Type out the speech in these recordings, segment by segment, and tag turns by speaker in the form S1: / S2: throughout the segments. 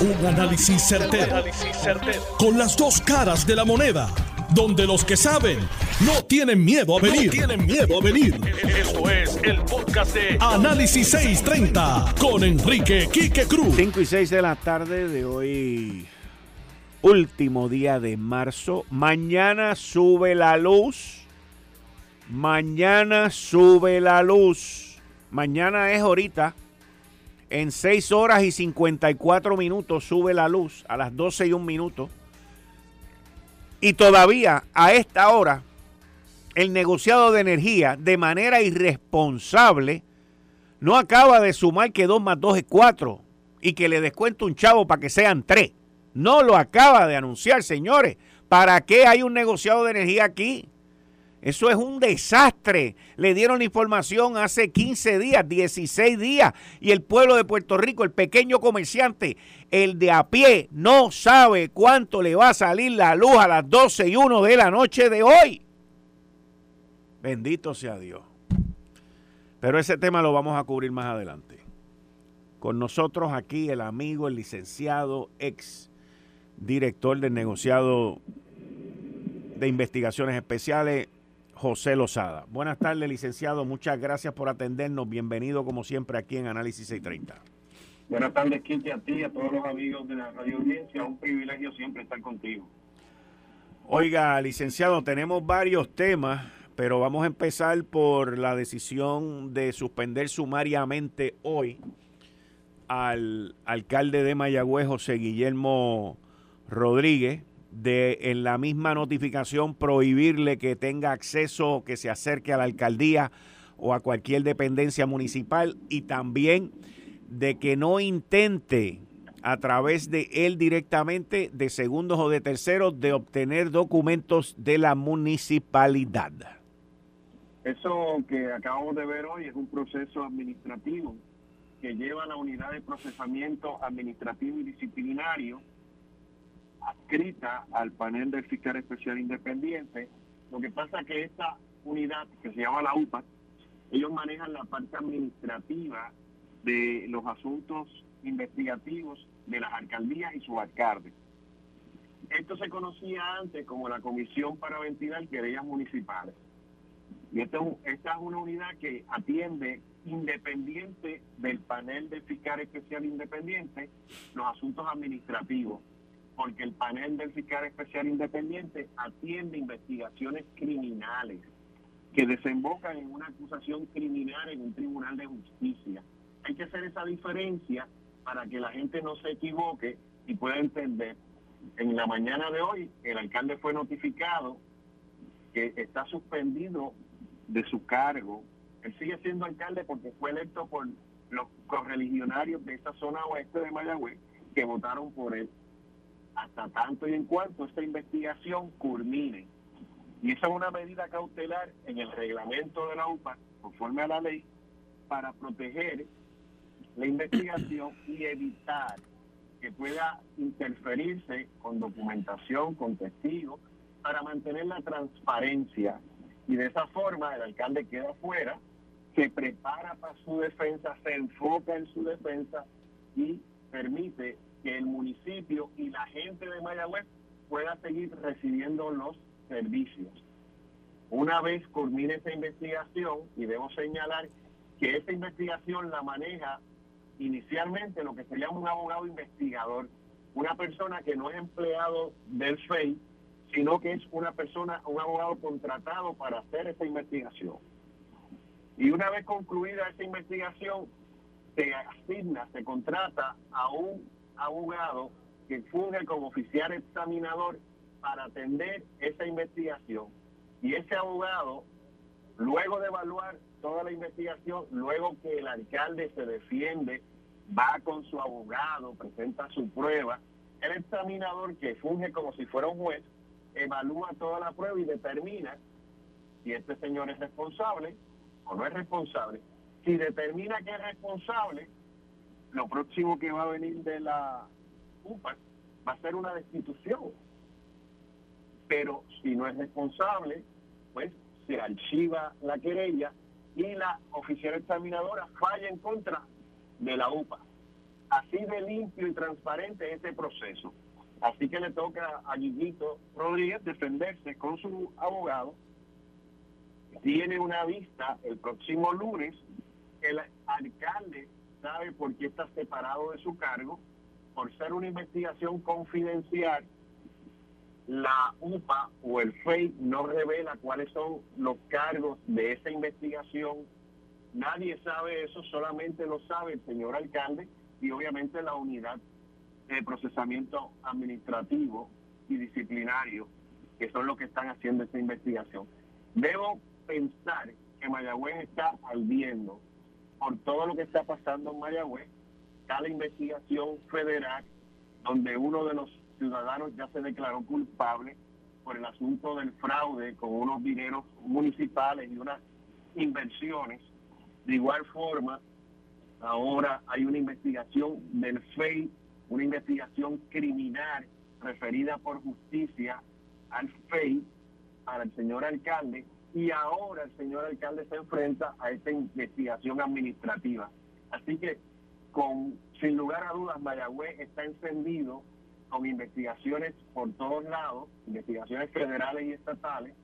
S1: Un análisis certero, Con las dos caras de la moneda. Donde los que saben no tienen miedo a venir. tienen miedo a venir. Esto es el podcast de Análisis 630 con Enrique Quique Cruz.
S2: 5 y 6 de la tarde de hoy. Último día de marzo. Mañana sube la luz. Mañana sube la luz. Mañana es ahorita. En 6 horas y 54 minutos sube la luz a las 12 y un minuto. Y todavía a esta hora el negociado de energía de manera irresponsable no acaba de sumar que 2 más 2 es 4 y que le descuento un chavo para que sean 3. No lo acaba de anunciar, señores. ¿Para qué hay un negociado de energía aquí? Eso es un desastre. Le dieron información hace 15 días, 16 días, y el pueblo de Puerto Rico, el pequeño comerciante, el de a pie, no sabe cuánto le va a salir la luz a las 12 y 1 de la noche de hoy. Bendito sea Dios. Pero ese tema lo vamos a cubrir más adelante. Con nosotros aquí el amigo, el licenciado, ex director del negociado de investigaciones especiales, José Lozada. Buenas tardes, licenciado. Muchas gracias por atendernos. Bienvenido, como siempre, aquí en Análisis 630.
S3: Buenas tardes, Kiki, a ti y a todos los amigos de la radio audiencia. Un privilegio siempre estar contigo.
S2: Oiga, licenciado, tenemos varios temas, pero vamos a empezar por la decisión de suspender sumariamente hoy al alcalde de Mayagüez, José Guillermo Rodríguez, de en la misma notificación prohibirle que tenga acceso, que se acerque a la alcaldía o a cualquier dependencia municipal y también de que no intente a través de él directamente, de segundos o de terceros, de obtener documentos de la municipalidad.
S3: Eso que acabamos de ver hoy es un proceso administrativo que lleva a la unidad de procesamiento administrativo y disciplinario adscrita al panel del fiscal especial independiente. Lo que pasa es que esta unidad, que se llama la UPA, ellos manejan la parte administrativa de los asuntos investigativos de las alcaldías y sus alcaldes. Esto se conocía antes como la Comisión para Ventilar Querellas Municipales. Y esta, esta es una unidad que atiende independiente del panel del fiscal especial independiente los asuntos administrativos porque el panel del fiscal especial independiente atiende investigaciones criminales que desembocan en una acusación criminal en un tribunal de justicia. Hay que hacer esa diferencia para que la gente no se equivoque y pueda entender. En la mañana de hoy, el alcalde fue notificado que está suspendido de su cargo. Él sigue siendo alcalde porque fue electo por los correligionarios de esta zona oeste de Mayagüez que votaron por él hasta tanto y en cuanto esta investigación culmine. Y esa es una medida cautelar en el reglamento de la UPA, conforme a la ley, para proteger la investigación y evitar que pueda interferirse con documentación, con testigos, para mantener la transparencia. Y de esa forma el alcalde queda fuera, se prepara para su defensa, se enfoca en su defensa y permite que el municipio y la gente de Mayagüez pueda seguir recibiendo los servicios. Una vez culmine esta investigación, y debo señalar que esta investigación la maneja inicialmente lo que se llama un abogado investigador, una persona que no es empleado del FEI, sino que es una persona, un abogado contratado para hacer esta investigación. Y una vez concluida esta investigación, se asigna, se contrata a un abogado que funge como oficial examinador para atender esa investigación. Y ese abogado, luego de evaluar toda la investigación, luego que el alcalde se defiende, va con su abogado, presenta su prueba, el examinador que funge como si fuera un juez, evalúa toda la prueba y determina si este señor es responsable o no es responsable. Si determina que es responsable, lo próximo que va a venir de la UPA va a ser una destitución. Pero si no es responsable, pues se archiva la querella y la oficial examinadora falla en contra de la UPA. Así de limpio y transparente este proceso. Así que le toca a Guillito Rodríguez defenderse con su abogado. Tiene una vista el próximo lunes. El alcalde sabe por qué está separado de su cargo, por ser una investigación confidencial. La UPA o el FEI no revela cuáles son los cargos de esa investigación. Nadie sabe eso, solamente lo sabe el señor alcalde y obviamente la unidad de procesamiento administrativo y disciplinario, que son los que están haciendo esta investigación. Debo pensar que Mayagüez está ardiendo por todo lo que está pasando en Mayagüez, está la investigación federal, donde uno de los ciudadanos ya se declaró culpable por el asunto del fraude con unos dineros municipales y unas inversiones. De igual forma, Ahora hay una investigación del FEI, una investigación criminal referida por justicia al FEI, al señor alcalde, y ahora el señor alcalde se enfrenta a esta investigación administrativa. Así que, con sin lugar a dudas, Mayagüez está encendido con investigaciones por todos lados, investigaciones federales y estatales,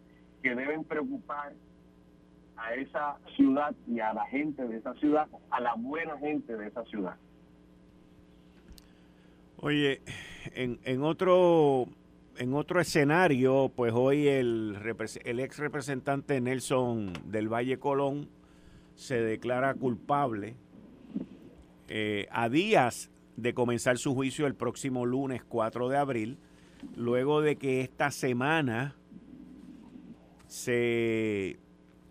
S3: que deben preocupar a esa ciudad y a la gente de esa ciudad, a la buena gente de esa ciudad.
S2: Oye, en, en otro en otro escenario, pues hoy el, ex representante Nelson del Valle Colón se declara culpable eh, a días de comenzar su juicio el próximo lunes 4 de abril, luego de que esta semana se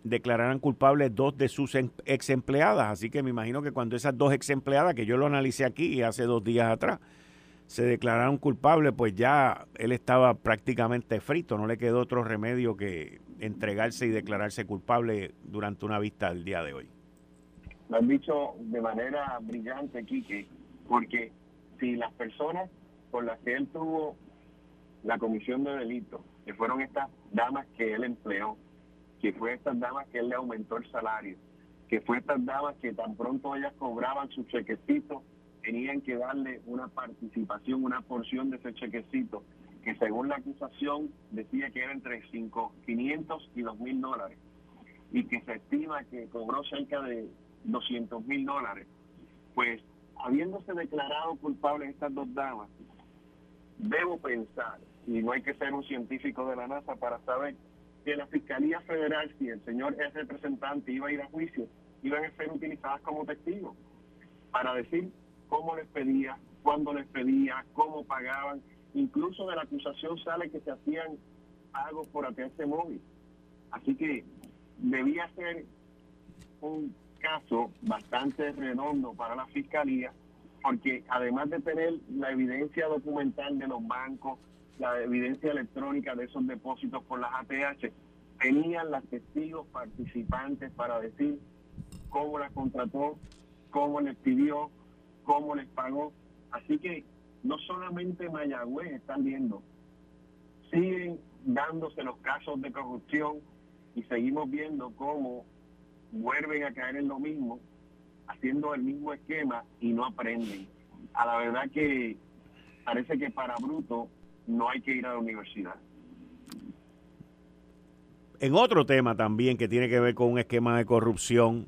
S2: declararan culpables dos de sus em, ex empleadas. Así que me imagino que cuando esas dos ex empleadas, que yo lo analicé aquí hace dos días atrás, se declararon culpables, pues ya él estaba prácticamente frito, no le quedó otro remedio que entregarse y declararse culpable durante una vista del día de hoy.
S3: Lo han dicho de manera brillante, Quique, porque si las personas con las que él tuvo la comisión de delito, que fueron estas damas que él empleó, que fue estas damas que él le aumentó el salario, que fue estas damas que tan pronto ellas cobraban su chequecito, tenían que darle una participación, una porción de ese chequecito, que según la acusación decía que era entre 5, 500 y 2 mil dólares, y que se estima que cobró cerca de 200 mil dólares. Pues habiéndose declarado culpable estas dos damas, debo pensar, y no hay que ser un científico de la NASA para saber que la Fiscalía Federal, si el señor es representante iba a ir a juicio, iban a ser utilizadas como testigos para decir cómo les pedía, cuándo les pedía, cómo pagaban. Incluso de la acusación sale que se hacían pagos por ATS móvil. Así que debía ser un caso bastante redondo para la Fiscalía, porque además de tener la evidencia documental de los bancos, la evidencia electrónica de esos depósitos por las ATH, tenían las testigos participantes para decir cómo las contrató, cómo les pidió, cómo les pagó. Así que no solamente Mayagüez están viendo, siguen dándose los casos de corrupción y seguimos viendo cómo vuelven a caer en lo mismo, haciendo el mismo esquema y no aprenden. A la verdad que parece que para Bruto no hay que ir a la universidad.
S2: En otro tema también que tiene que ver con un esquema de corrupción,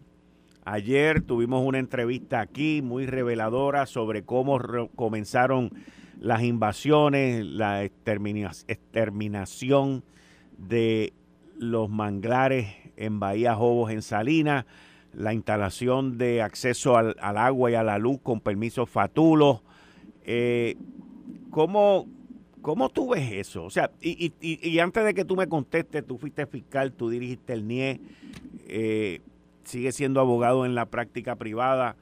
S2: ayer tuvimos una entrevista aquí muy reveladora sobre cómo comenzaron las invasiones, la exterminación de los manglares en Bahía Jobos, en Salinas, la instalación de acceso al, agua y a la luz con permisos fatulos. Eh, ¿cómo, ¿Cómo tú ves eso? O sea, y, y, antes de que tú me contestes, tú fuiste fiscal, tú dirigiste el NIE, eh, sigue siendo abogado en la práctica privada.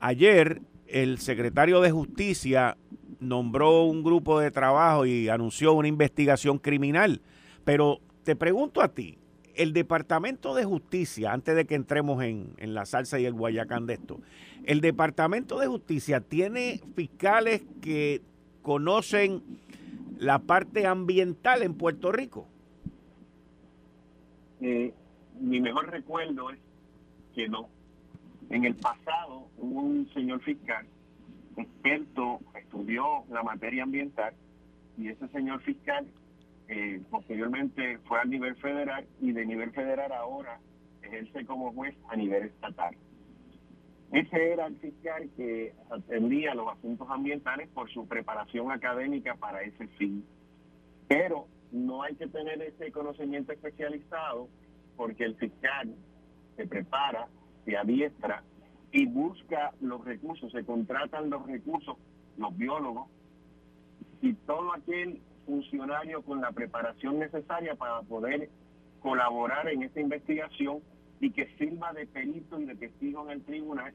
S2: Ayer el secretario de Justicia nombró un grupo de trabajo y anunció una investigación criminal. Pero te pregunto a ti, el Departamento de Justicia, antes de que entremos en, en la salsa y el guayacán de esto, el Departamento de Justicia tiene fiscales que conocen la parte ambiental en Puerto Rico?
S3: Eh, mi mejor recuerdo es que no. En el pasado un señor fiscal experto, estudió la materia ambiental y ese señor fiscal eh, posteriormente fue al nivel federal y de nivel federal ahora ejerce como juez a nivel estatal. Ese era el fiscal que atendía los asuntos ambientales por su preparación académica para ese fin. Pero no hay que tener ese conocimiento especializado porque el fiscal se prepara, se adiestra y busca los recursos, se contratan los recursos, los biólogos y todo aquel funcionario con la preparación necesaria para poder colaborar en esta investigación y que sirva de perito y de testigo en el tribunal.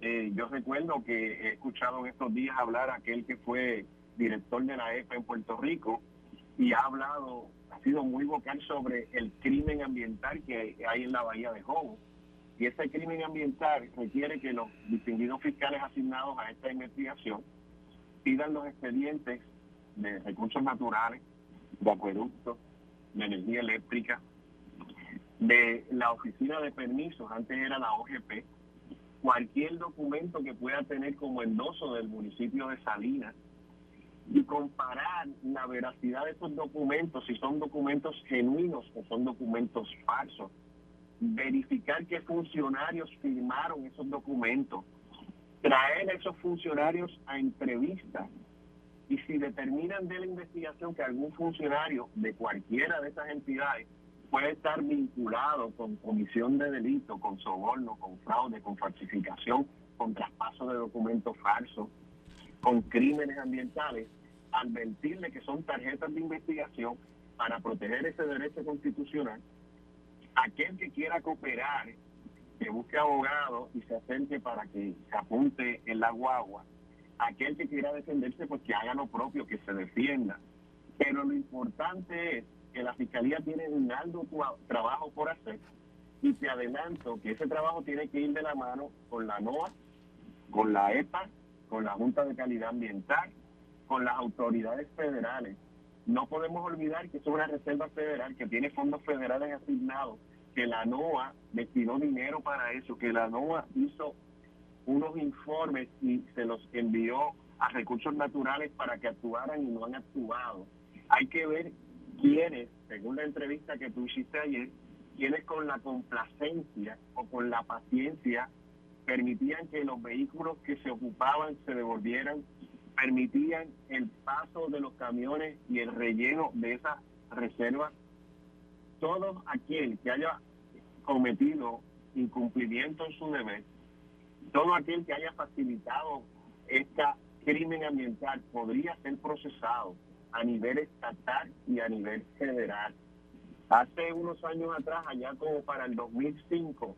S3: Eh, yo recuerdo que he escuchado en estos días hablar a aquel que fue director de la EPA en Puerto Rico y ha hablado, sido muy vocal sobre el crimen ambiental que hay en la bahía de Jobo. Y ese crimen ambiental requiere que los distinguidos fiscales asignados a esta investigación pidan los expedientes de recursos naturales, de acueductos, de energía eléctrica, de la oficina de permisos, antes era la OGP, cualquier documento que pueda tener como endoso del municipio de Salinas comparar la veracidad de esos documentos, si son documentos genuinos o son documentos falsos, verificar qué funcionarios firmaron esos documentos, traer a esos funcionarios a entrevistas y si determinan de la investigación que algún funcionario de cualquiera de esas entidades puede estar vinculado con comisión de delito, con soborno, con fraude, con falsificación, con traspaso de documentos falsos, con crímenes ambientales, advertirle que son tarjetas de investigación para proteger ese derecho constitucional. Aquel que quiera cooperar, que busque abogado y se acerque para que se apunte en la guagua, aquel que quiera defenderse, pues que haga lo propio, que se defienda. Pero lo importante es que la Fiscalía tiene un alto trabajo por hacer y te adelanto que ese trabajo tiene que ir de la mano con la NOAA, con la EPA, con la Junta de Calidad Ambiental, con las autoridades federales. No podemos olvidar que es una reserva federal que tiene fondos federales asignados, que la NOAA destinó dinero para eso, que la NOAA hizo unos informes y se los envió a recursos naturales para que actuaran y no han actuado. Hay que ver quiénes, según la entrevista que tú hiciste ayer, quiénes con la complacencia o con la paciencia permitían que los vehículos que se ocupaban se devolvieran, permitían el paso de los camiones y el relleno de esas reservas. Todo aquel que haya cometido incumplimiento en su deber todo aquel que haya facilitado este crimen ambiental podría ser procesado a nivel estatal y a nivel federal. Hace unos años atrás, allá como para el 2005,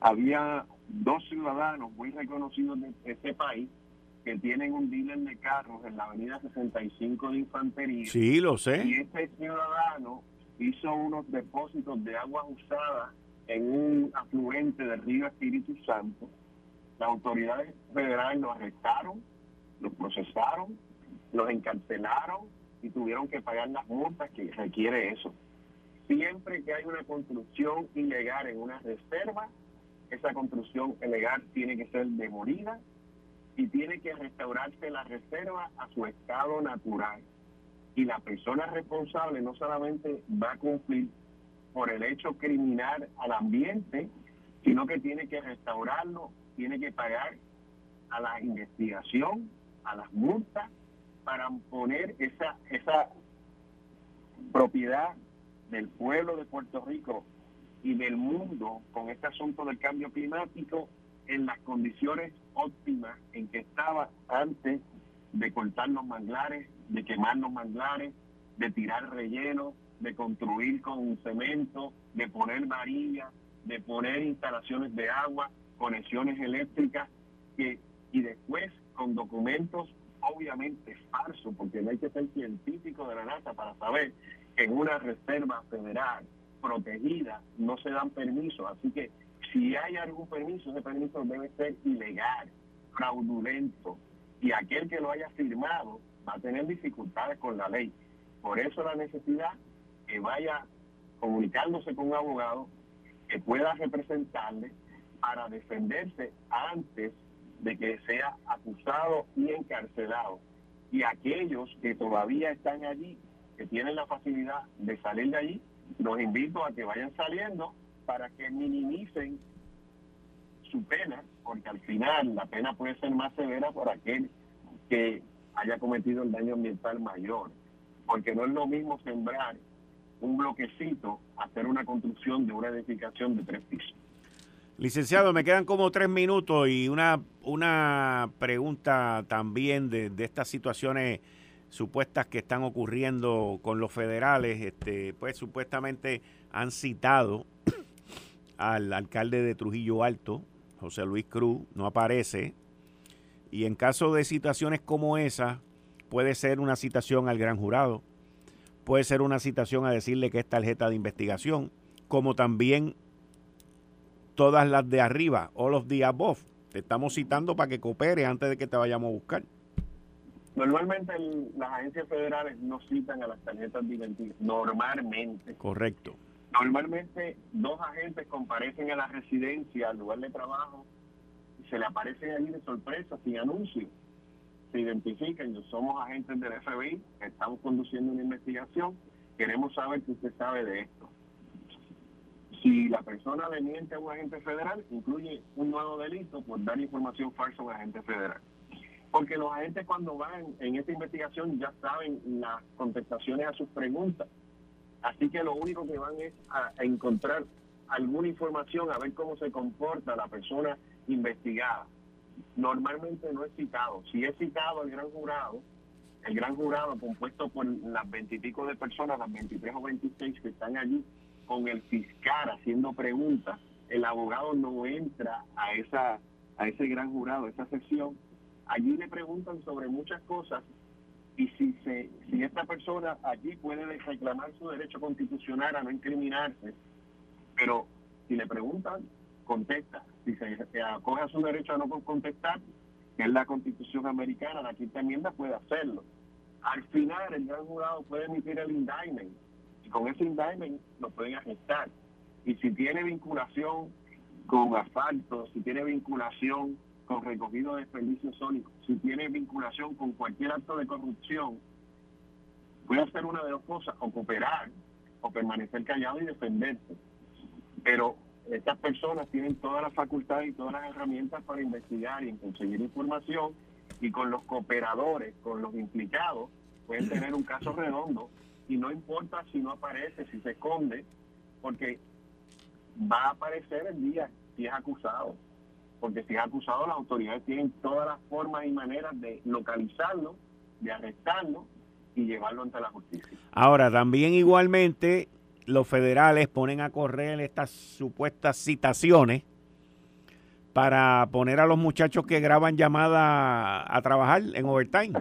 S3: había dos ciudadanos muy reconocidos de este país que tienen un dealer de carros en la avenida 65 de Infantería.
S2: Sí, lo sé.
S3: Y este ciudadano hizo unos depósitos de agua usada en un afluente del río Espíritu Santo. Las autoridades federales lo arrestaron, lo procesaron, los encarcelaron y tuvieron que pagar las multas que requiere eso. Siempre que hay una construcción ilegal en una reserva, esa construcción ilegal tiene que ser demolida y tiene que restaurarse la reserva a su estado natural. Y la persona responsable no solamente va a cumplir por el hecho criminal al ambiente, sino que tiene que restaurarlo, tiene que pagar a la investigación, a las multas, para poner esa, esa propiedad del pueblo de Puerto Rico y del mundo con este asunto del cambio climático en las condiciones óptimas en que estaba antes de cortar los manglares, de quemar los manglares, de tirar relleno, de construir con cemento, de poner varillas, de poner instalaciones de agua, conexiones eléctricas, que, y después con documentos obviamente falsos, porque no hay que ser científico de la NASA para saber que en una reserva federal protegida no se dan permisos. Así que si hay algún permiso, ese permiso debe ser ilegal, fraudulento, y aquel que lo haya firmado va a tener dificultades con la ley. Por eso la necesidad que vaya comunicándose con un abogado que pueda representarle para defenderse antes de que sea acusado y encarcelado. Y aquellos que todavía están allí, que tienen la facilidad de salir de allí, los invito a que vayan saliendo para que minimicen su pena, porque al final la pena puede ser más severa por aquel que haya cometido el daño ambiental mayor, porque no es lo mismo sembrar un bloquecito hacer una construcción de una edificación de tres pisos.
S2: Licenciado, me quedan como tres minutos y una, una pregunta también de, de estas situaciones supuestas que están ocurriendo con los federales. Este, pues supuestamente han citado al alcalde de Trujillo Alto, José Luis Cruz, no aparece. Y en caso de situaciones como esa, puede ser una citación al gran jurado, puede ser una citación a decirle que es tarjeta de investigación, como también todas las de arriba, all of the above. Te estamos citando para que coopere antes de que te vayamos a buscar.
S3: Normalmente las agencias federales no citan a las tarjetas de identidad, normalmente.
S2: Correcto.
S3: Normalmente dos agentes comparecen a la residencia, al lugar de trabajo, y se le aparecen allí de sorpresa, sin anuncio. Se identifican, yo somos agentes del FBI, estamos conduciendo una investigación, queremos saber que usted sabe de esto. Si la persona le miente a un agente federal, incluye un nuevo delito por dar información falsa a un agente federal. Porque los agentes cuando van en esta investigación ya saben las contestaciones a sus preguntas. Así que lo único que van es a, encontrar alguna información, a ver cómo se comporta la persona investigada. Normalmente no es citado. Si es citado el gran jurado, el gran jurado compuesto por las veintipico de personas, las 23 o 26 que están allí, con el fiscal haciendo preguntas, el abogado no entra a esa a ese gran jurado, a esa sesión. Allí le preguntan sobre muchas cosas y si se si esta persona allí puede reclamar su derecho constitucional a no incriminarse, pero si le preguntan, contesta. Si se, acoge a su derecho a no contestar, que es la constitución americana, la quinta enmienda puede hacerlo. Al final, el gran jurado puede emitir el indictment y con ese indictment lo pueden arrestar. Y si tiene vinculación con asfalto, si tiene vinculación con recogido de desperdicios sólidos, si tiene vinculación con cualquier acto de corrupción, puede hacer una de dos cosas, o cooperar, o permanecer callado y defenderse. Pero estas personas tienen todas las facultades y todas las herramientas para investigar y conseguir información y con los cooperadores, con los implicados, pueden tener un caso redondo. Y no importa si no aparece, si se esconde, porque va a aparecer el día si es acusado porque si es acusado, las autoridades tienen todas las formas y maneras de localizarlo, de arrestarlo y llevarlo ante la justicia.
S2: Ahora, también igualmente los federales ponen a correr estas supuestas citaciones para poner a los muchachos que graban llamadas a trabajar en overtime.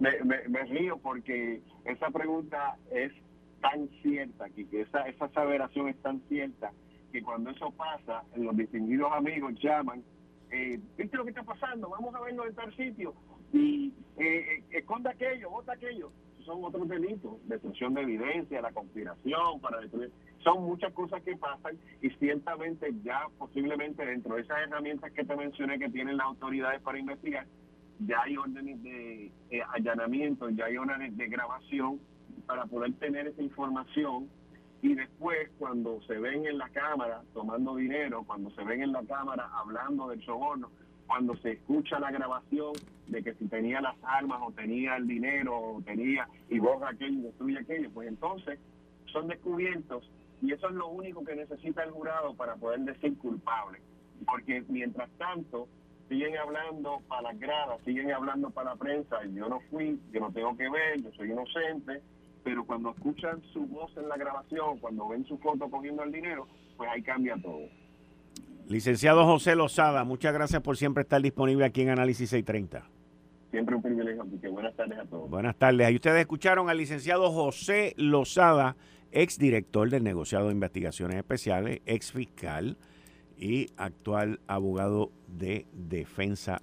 S3: Me, me, río porque esa pregunta es tan cierta, que esa, esa aseveración es tan cierta que cuando eso pasa, los distinguidos amigos llaman, eh, ¿viste lo que está pasando? Vamos a verlo en tal sitio y eh, eh, esconda aquello, vota aquello. Son otros delitos, destrucción de evidencia, la conspiración para destruir. Son muchas cosas que pasan y ciertamente ya posiblemente dentro de esas herramientas que te mencioné que tienen las autoridades para investigar, ya hay órdenes de allanamiento, ya hay órdenes de grabación para poder tener esa información y después cuando se ven en la cámara tomando dinero, cuando se ven en la cámara hablando del soborno, cuando se escucha la grabación de que si tenía las armas o tenía el dinero o tenía y borra aquello y destruye aquello, pues entonces son descubiertos y eso es lo único que necesita el jurado para poder decir culpable. Porque mientras tanto siguen hablando para las gradas, siguen hablando para la prensa, yo no fui, yo no tengo que ver, yo soy inocente, pero cuando escuchan su voz en la grabación, cuando ven su foto cogiendo el dinero, pues ahí cambia todo.
S2: Licenciado José Lozada, muchas gracias por siempre estar disponible aquí en Análisis 630.
S3: Siempre un privilegio, que buenas tardes a todos.
S2: Buenas tardes. Ahí ustedes escucharon al licenciado José Lozada, ex director del negociado de investigaciones especiales, ex fiscal y actual abogado de defensa